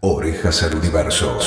Orejas al universo.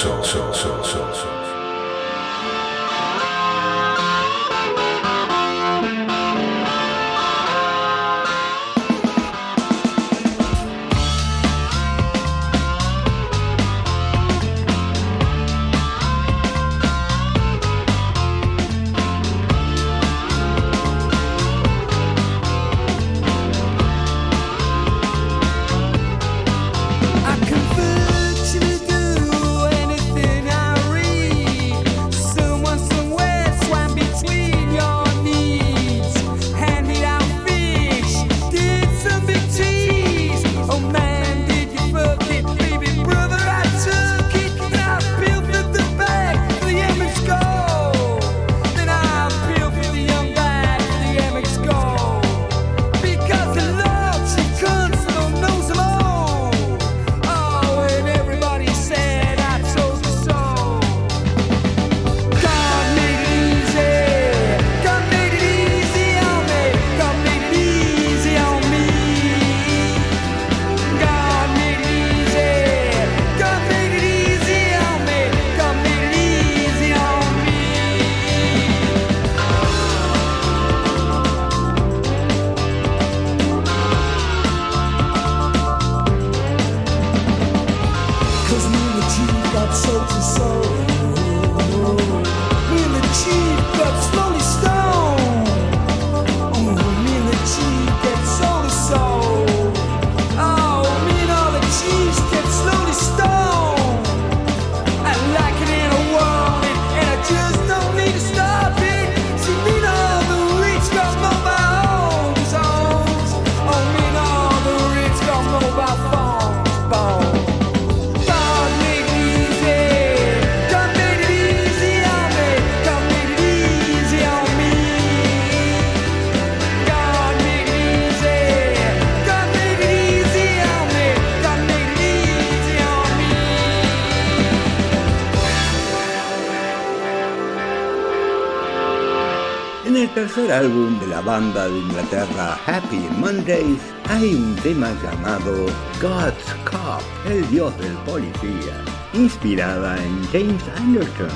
Tercer álbum de la banda de Inglaterra Happy Mondays hay un tema llamado God's Cop, el dios del policía, inspirada en James Anderson,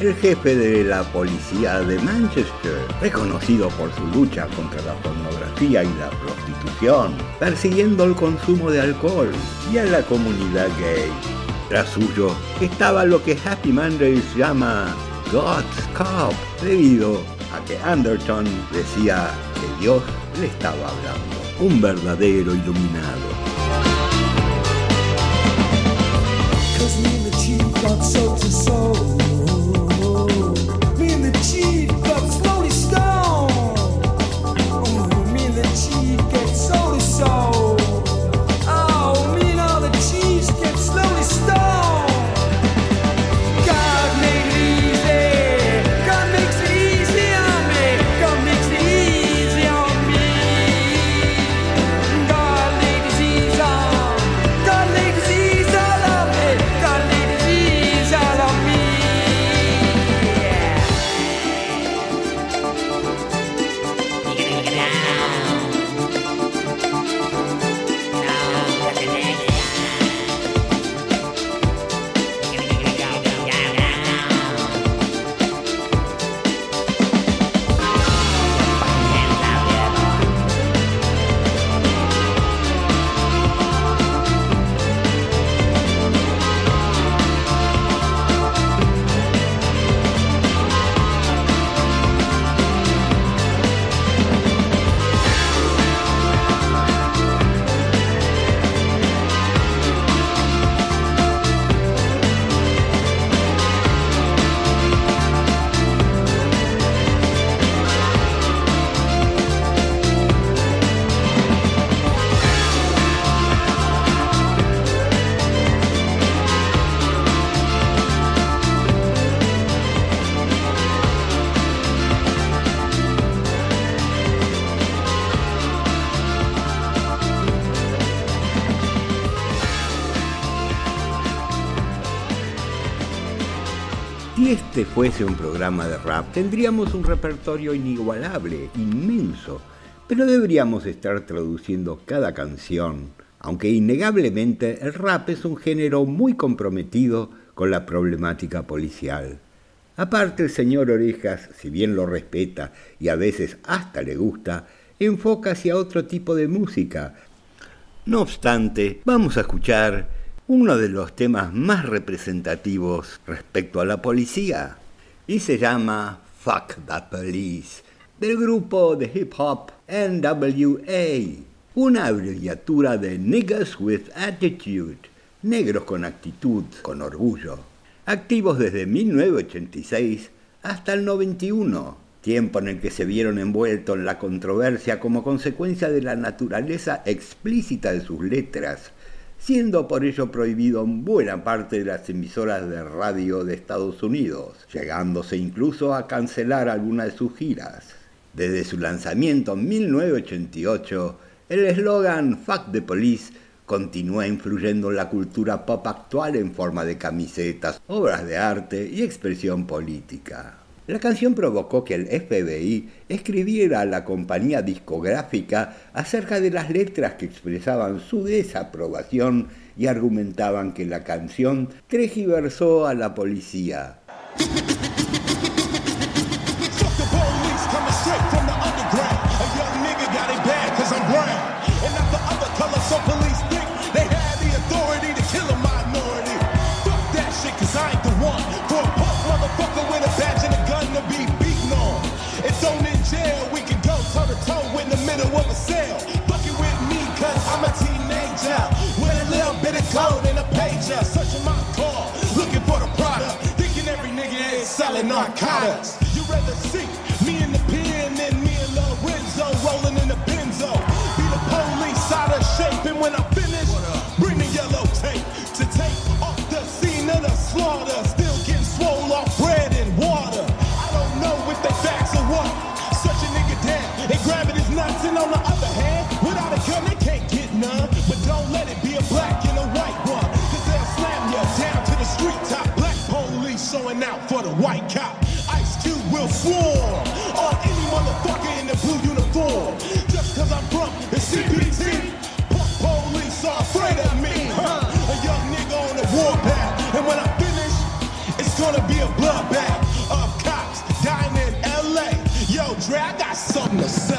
el jefe de la policía de Manchester, reconocido por su lucha contra la pornografía y la prostitución, persiguiendo el consumo de alcohol y a la comunidad gay. Tras suyo estaba lo que Happy Mondays llama God's Cop, debido a que Anderton decía que Dios le estaba hablando, un verdadero iluminado. Si este fuese un programa de rap, tendríamos un repertorio inigualable, inmenso, pero deberíamos estar traduciendo cada canción, aunque innegablemente el rap es un género muy comprometido con la problemática policial. Aparte, el señor Orejas, si bien lo respeta y a veces hasta le gusta, enfoca hacia otro tipo de música. No obstante, vamos a escuchar uno de los temas más representativos respecto a la policía y se llama Fuck the Police del grupo de hip hop NWA, una abreviatura de Niggas with Attitude, negros con actitud, con orgullo, activos desde 1986 hasta el 91, tiempo en el que se vieron envueltos en la controversia como consecuencia de la naturaleza explícita de sus letras siendo por ello prohibido en buena parte de las emisoras de radio de Estados Unidos, llegándose incluso a cancelar algunas de sus giras. Desde su lanzamiento en 1988, el eslogan Fuck the Police continúa influyendo en la cultura pop actual en forma de camisetas, obras de arte y expresión política. La canción provocó que el FBI escribiera a la compañía discográfica acerca de las letras que expresaban su desaprobación y argumentaban que la canción tergiversó a la policía. Narcotics. You rather see me in the pen than me and Lorenzo rolling in the benzo. Be the police out of shape, and when I finish, bring the yellow tape to take off the scene of the slaughter. Still getting swole off bread and water. I don't know if they facts or what. Such a nigga down and grabbing his nuts, and on the other hand, without a gun they can't get none. But don't let it be a black and a white one, cause they'll slam you down to the street top. Black police showing out for the white cop. Swarm on any motherfucker in the blue uniform. Just cause I'm from the CPT, punk police are afraid of me. Huh? A young nigga on the warpath. And when I finish, it's gonna be a bloodbath of cops dying in LA. Yo, Dre, I got something to say.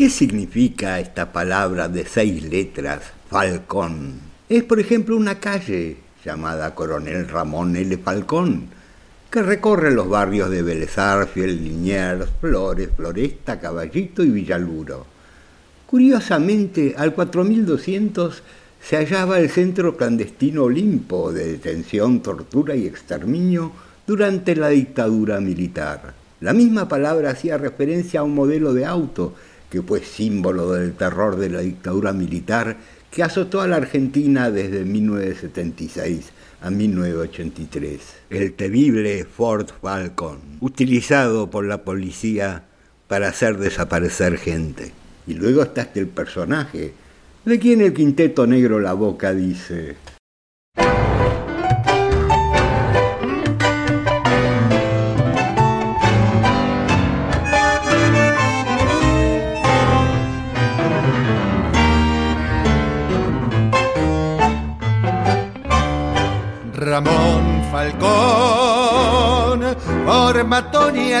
¿Qué significa esta palabra de seis letras, Falcón? Es, por ejemplo, una calle llamada Coronel Ramón L. Falcón, que recorre los barrios de Vélez Liniers, Flores, Floresta, Caballito y Villaluro. Curiosamente, al 4200 se hallaba el centro clandestino Olimpo de detención, tortura y exterminio durante la dictadura militar. La misma palabra hacía referencia a un modelo de auto que fue símbolo del terror de la dictadura militar que azotó a la Argentina desde 1976 a 1983. El temible Ford Falcon, utilizado por la policía para hacer desaparecer gente. Y luego está este el personaje, de quien el quinteto negro La Boca dice...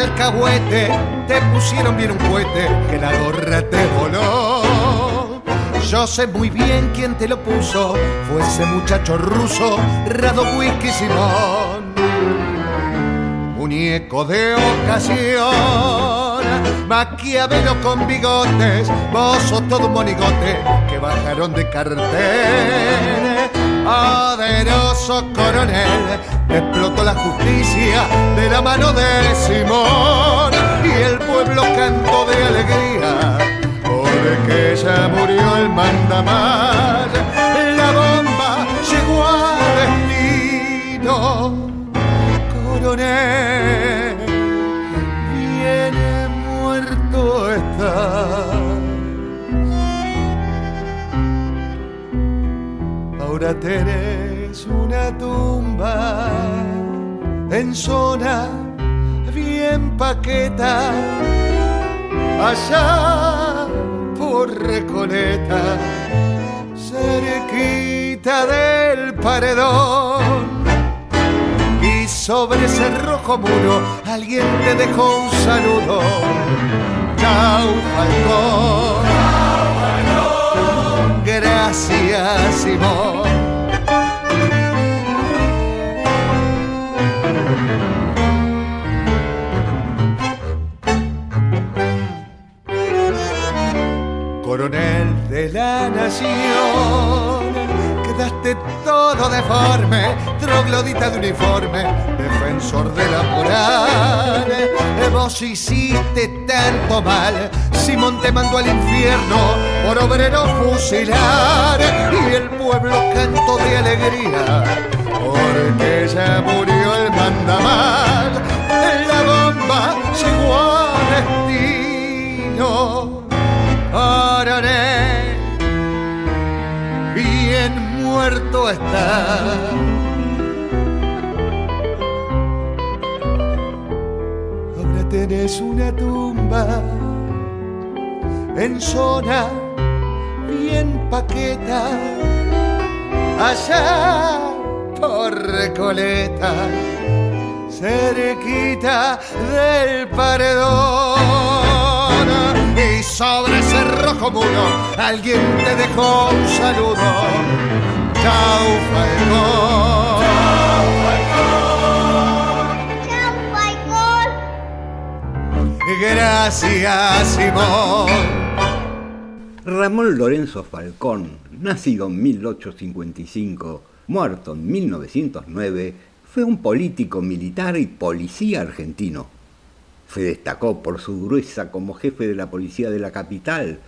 alcahuete te pusieron bien un cohete que la gorra te voló. Yo sé muy bien quién te lo puso, fue ese muchacho ruso, Rado Whisky Simón. Muñeco de ocasión, Maquiavelo con bigotes, vos todo un monigote que bajaron de cartel. Poderoso coronel, explotó la justicia de la mano de Simón y el pueblo cantó de alegría porque ya murió el mandamás. La bomba llegó a destino, coronel, viene muerto está. Ahora tenés una tumba en zona bien paqueta, allá por Recoleta, cerquita del paredón. Y sobre ese rojo muro alguien te dejó un saludo. Chau, Falcón. Gracias, Simón. Coronel de la nación, quedaste todo deforme, troglodita de uniforme, defensor de la moral. Vos hiciste tanto mal, Simón te mandó al infierno por obrero fusilar y el pueblo cantó de alegría porque ya murió el mandamás. La bomba llegó a destino, coronel, muerto está. Ahora tenés una tumba en zona bien paqueta, allá por Recoleta, cerquita del paredón. Y sobre ese rojo muro alguien te dejó un saludo. Chau, Falcón. Gracias, Simón. Ramón Lorenzo Falcón, nacido en 1855, muerto en 1909, fue un político militar y policía argentino. Se destacó por su gruesa como jefe de la policía de la capital,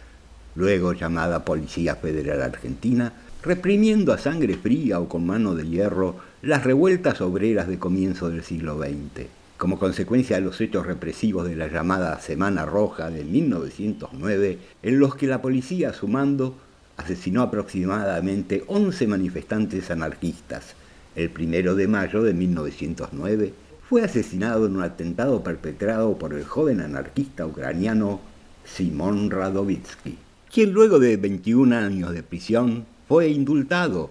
luego llamada Policía Federal Argentina, reprimiendo a sangre fría o con mano de hierro las revueltas obreras de comienzo del siglo XX. Como consecuencia de los hechos represivos de la llamada Semana Roja de 1909, en los que la policía a su mando asesinó aproximadamente 11 manifestantes anarquistas. El primero de mayo de 1909 fue asesinado en un atentado perpetrado por el joven anarquista ucraniano Simón Radovitsky, quien luego de 21 años de prisión fue indultado,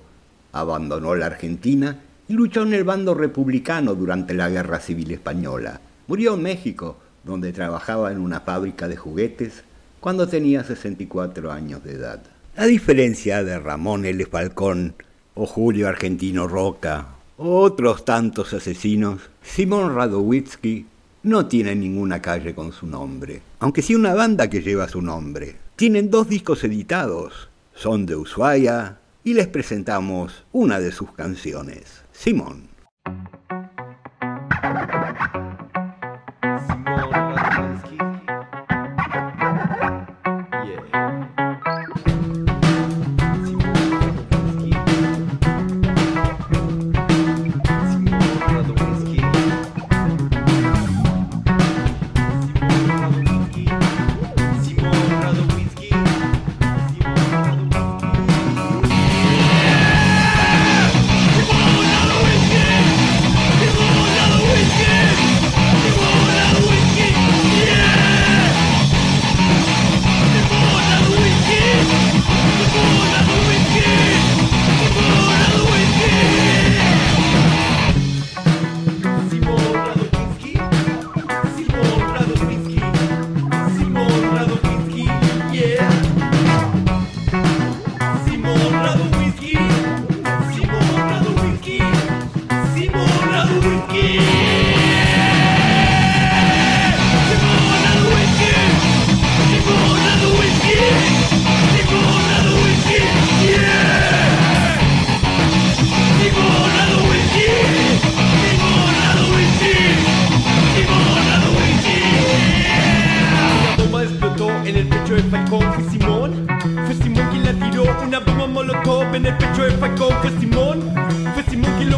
abandonó la Argentina y luchó en el bando republicano durante la Guerra Civil Española. Murió en México, donde trabajaba en una fábrica de juguetes cuando tenía 64 años de edad. A diferencia de Ramón L. Falcón o Julio Argentino Roca o otros tantos asesinos, Simón Radowitzki no tiene ninguna calle con su nombre, aunque sí una banda que lleva su nombre. Tienen dos discos editados, son de Ushuaia y les presentamos una de sus canciones. Simón.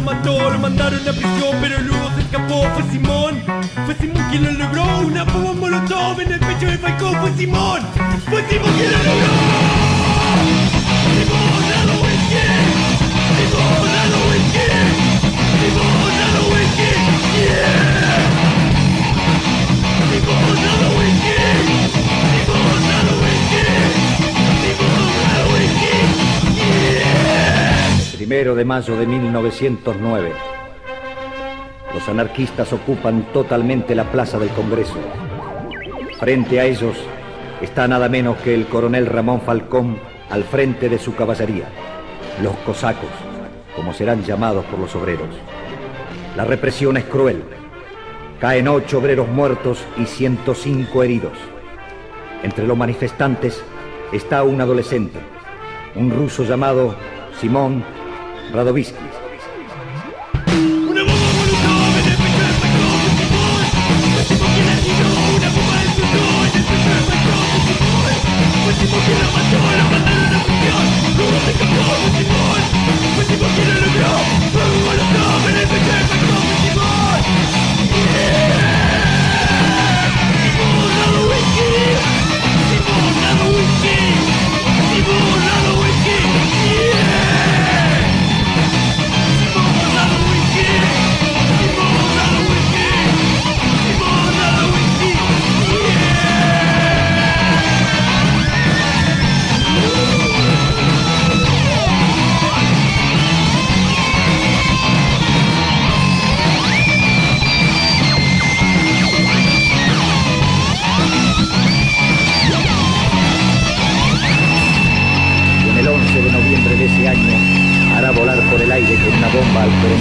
Mató, lo mandaron a prisión, pero luego se escapó. Fue Simón. Fue Simón quien lo logró. Una bomba molotov en el pecho de Falcón. Fue Simón. Fue Simón quien lo logró. Simón, dado whisky. Simón, dado whisky. Simón, dado whisky. Yeah. Simón, dado whisky. Primero de mayo de 1909. Los anarquistas ocupan totalmente la plaza del Congreso. Frente a ellos está nada menos que el coronel Ramón Falcón al frente de su caballería, los cosacos, como serán llamados por los obreros. La represión es cruel. Caen ocho obreros muertos y 105 heridos. Entre los manifestantes está un adolescente, un ruso llamado Simón Radovisky.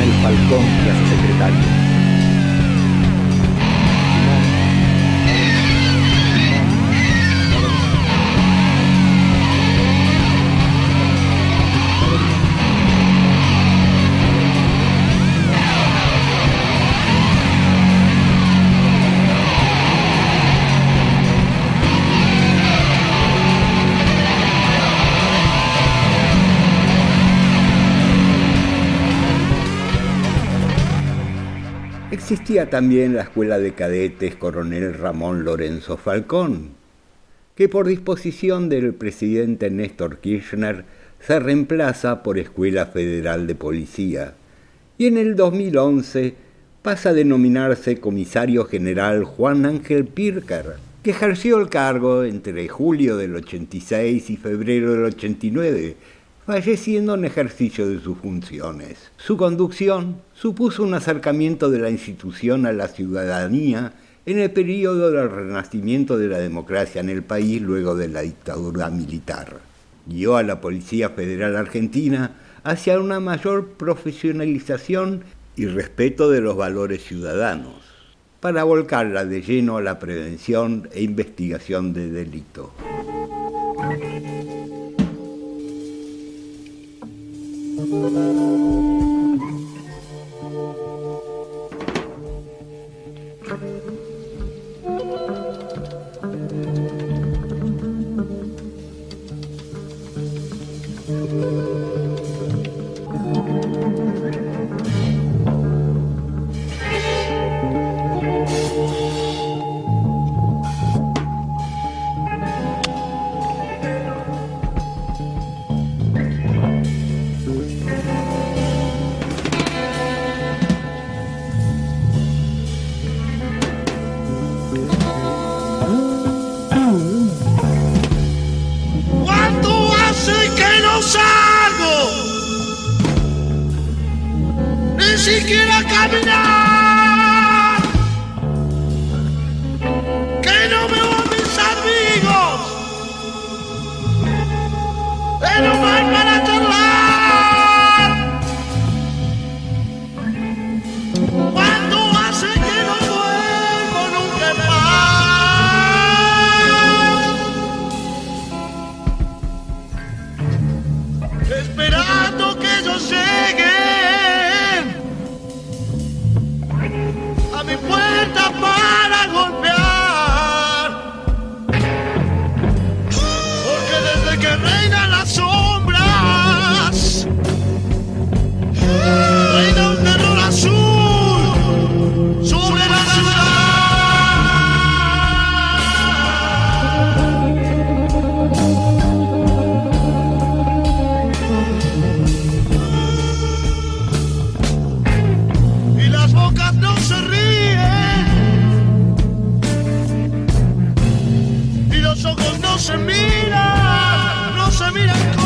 Coronel Falcón y a su secretario. También la Escuela de Cadetes Coronel Ramón Lorenzo Falcón, que por disposición del presidente Néstor Kirchner se reemplaza por Escuela Federal de Policía y en el 2011 pasa a denominarse Comisario General Juan Ángel Pirker, que ejerció el cargo entre julio del 86 y febrero del 89, falleciendo en ejercicio de sus funciones. Su conducción supuso un acercamiento de la institución a la ciudadanía en el periodo del renacimiento de la democracia en el país luego de la dictadura militar. Guió a la Policía Federal Argentina hacia una mayor profesionalización y respeto de los valores ciudadanos, para volcarla de lleno a la prevención e investigación de delitos. Música Pero más para charlar. no se ríen. Y los ojos no se miran, no se miran.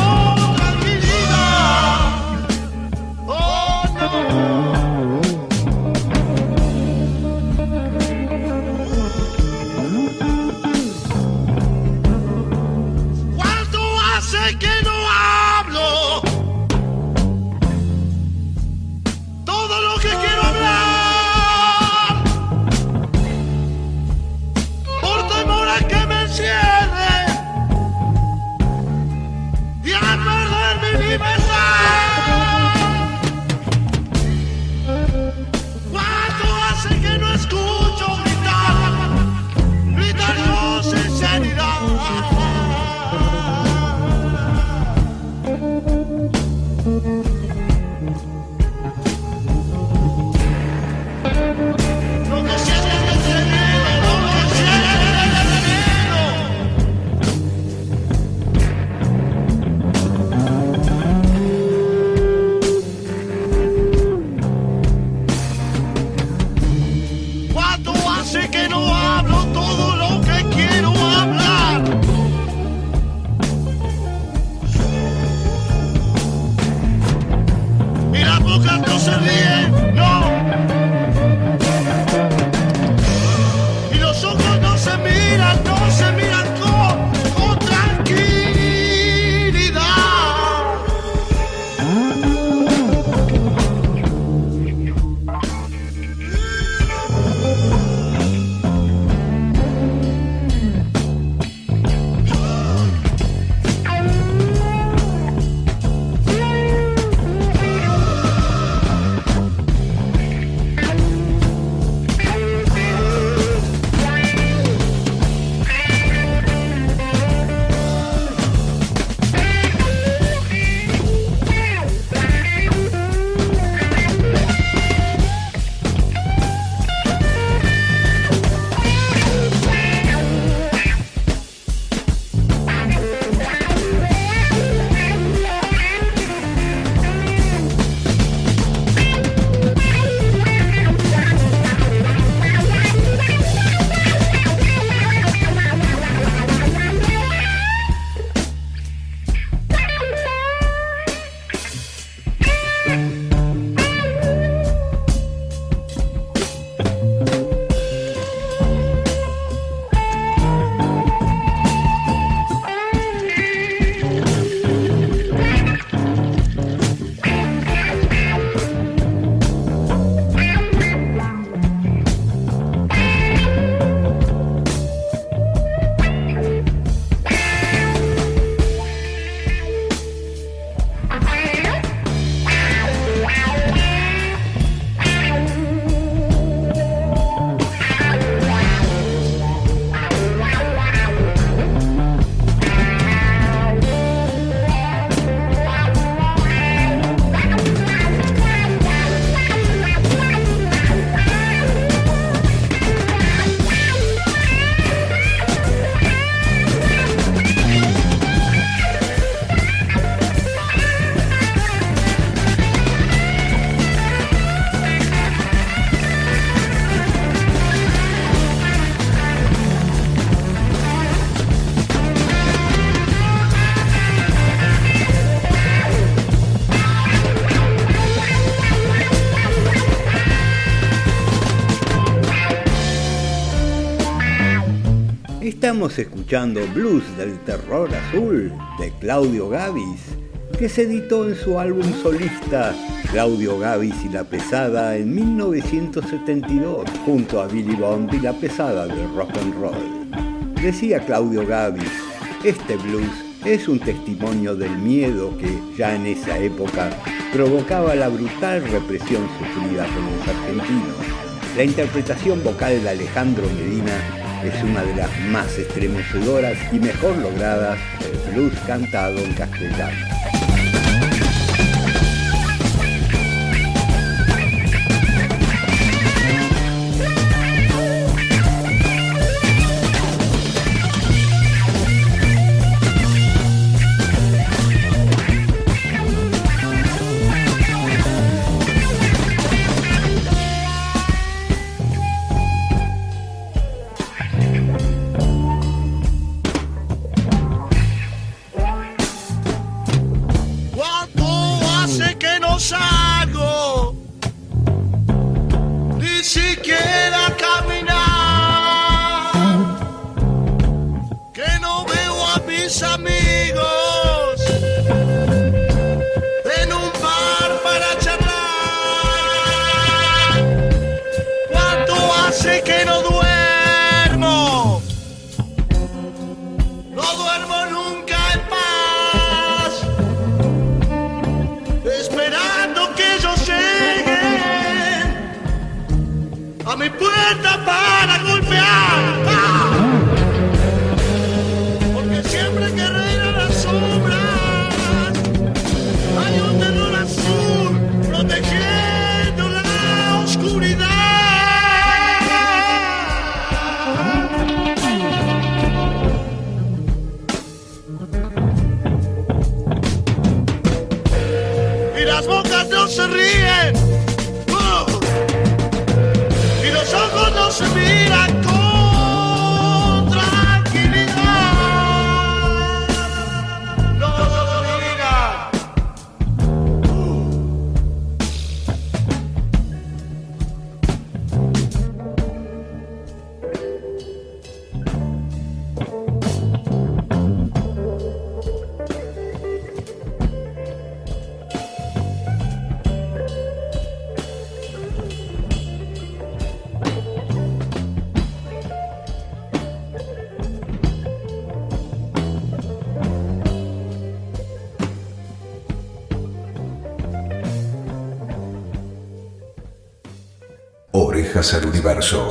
Estamos escuchando Blues del Terror Azul de Claudio Gavis, que se editó en su álbum solista Claudio Gavis y la Pesada en 1972, junto a Billy Bond y la Pesada de Rock and Roll. Decía Claudio Gavis, este blues es un testimonio del miedo que ya en esa época provocaba la brutal represión sufrida por los argentinos. La interpretación vocal de Alejandro Medina es una de las más estremecedoras y mejor logradas del blues cantado en castellano. y las bocas no se ríen uh. y los ojos no se miran. al universo.